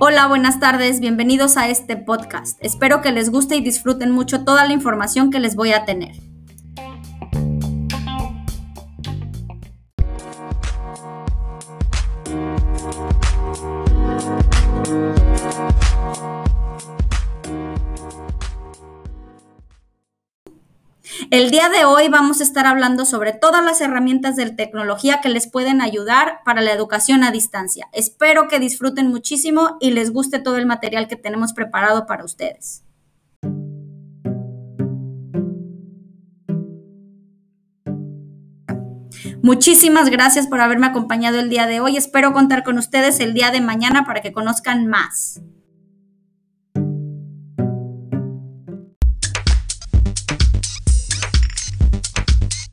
Hola, buenas tardes, bienvenidos a este podcast. Espero que les guste y disfruten mucho toda la información que les voy a tener. El día de hoy vamos a estar hablando sobre todas las herramientas de tecnología que les pueden ayudar para la educación a distancia. Espero que disfruten muchísimo y les guste todo el material que tenemos preparado para ustedes. Muchísimas gracias por haberme acompañado el día de hoy. Espero contar con ustedes el día de mañana para que conozcan más.